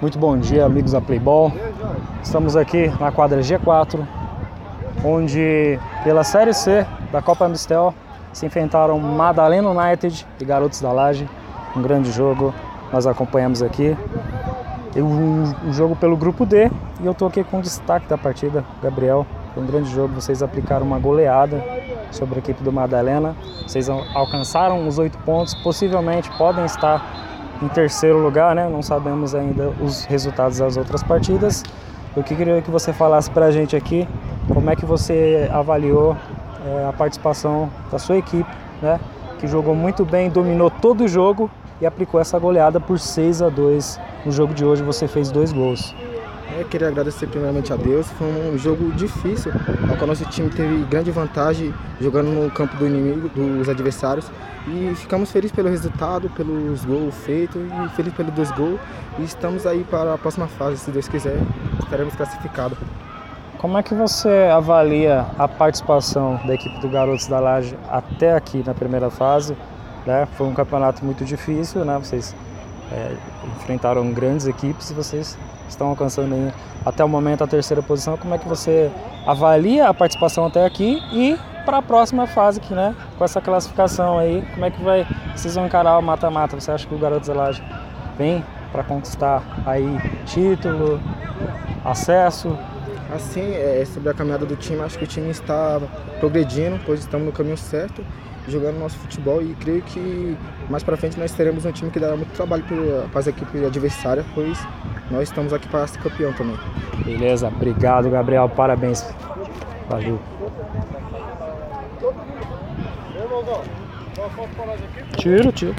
Muito bom dia, amigos da Playball. Estamos aqui na quadra G4, onde pela Série C da Copa Amistel se enfrentaram Madalena United e Garotos da Laje. Um grande jogo, nós acompanhamos aqui. Um, um jogo pelo grupo D e eu estou aqui com o destaque da partida, Gabriel. Foi um grande jogo, vocês aplicaram uma goleada sobre a equipe do Madalena. Vocês alcançaram os oito pontos, possivelmente podem estar em terceiro lugar, né? Não sabemos ainda os resultados das outras partidas. Eu queria que você falasse para a gente aqui como é que você avaliou é, a participação da sua equipe, né? Que jogou muito bem, dominou todo o jogo e aplicou essa goleada por 6 a 2 no jogo de hoje. Você fez dois gols. Eu queria agradecer primeiramente a Deus. Foi um jogo difícil, ao qual nosso time teve grande vantagem jogando no campo do inimigo, dos adversários. E ficamos felizes pelo resultado, pelos gols feitos e felizes pelos dois gols. E estamos aí para a próxima fase, se Deus quiser, estaremos classificados. Como é que você avalia a participação da equipe do Garotos da Laje até aqui na primeira fase? Né? Foi um campeonato muito difícil, né? Vocês é, enfrentaram grandes equipes e vocês estão alcançando aí, até o momento a terceira posição. Como é que você avalia a participação até aqui e para a próxima fase aqui, né? Com essa classificação aí, como é que vai vocês vão encarar o mata-mata? Você acha que o Garoto Zelage vem para conquistar aí título, acesso? Assim, é, sobre a caminhada do time, acho que o time está progredindo, pois estamos no caminho certo jogando nosso futebol e creio que mais para frente nós teremos um time que dará muito trabalho para as equipes adversárias, pois nós estamos aqui para ser campeão também. Beleza, obrigado Gabriel, parabéns. Valeu. Tiro, tiro.